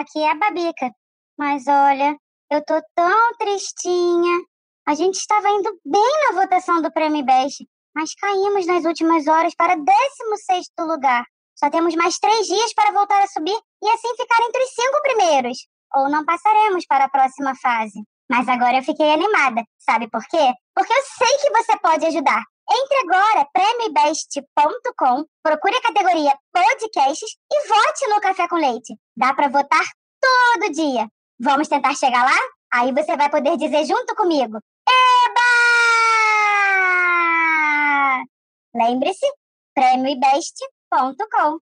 aqui é a Babica. Mas olha, eu tô tão tristinha. A gente estava indo bem na votação do Prêmio Best, mas caímos nas últimas horas para 16 lugar. Só temos mais três dias para voltar a subir e assim ficar entre os cinco primeiros. Ou não passaremos para a próxima fase. Mas agora eu fiquei animada. Sabe por quê? Porque eu sei que você pode ajudar. Entre agora, prêmiobest.com, procure a categoria podcasts e vote no Café com Leite. Dá para votar todo dia. Vamos tentar chegar lá? Aí você vai poder dizer junto comigo: Eba! Lembre-se, prêmiobest.com.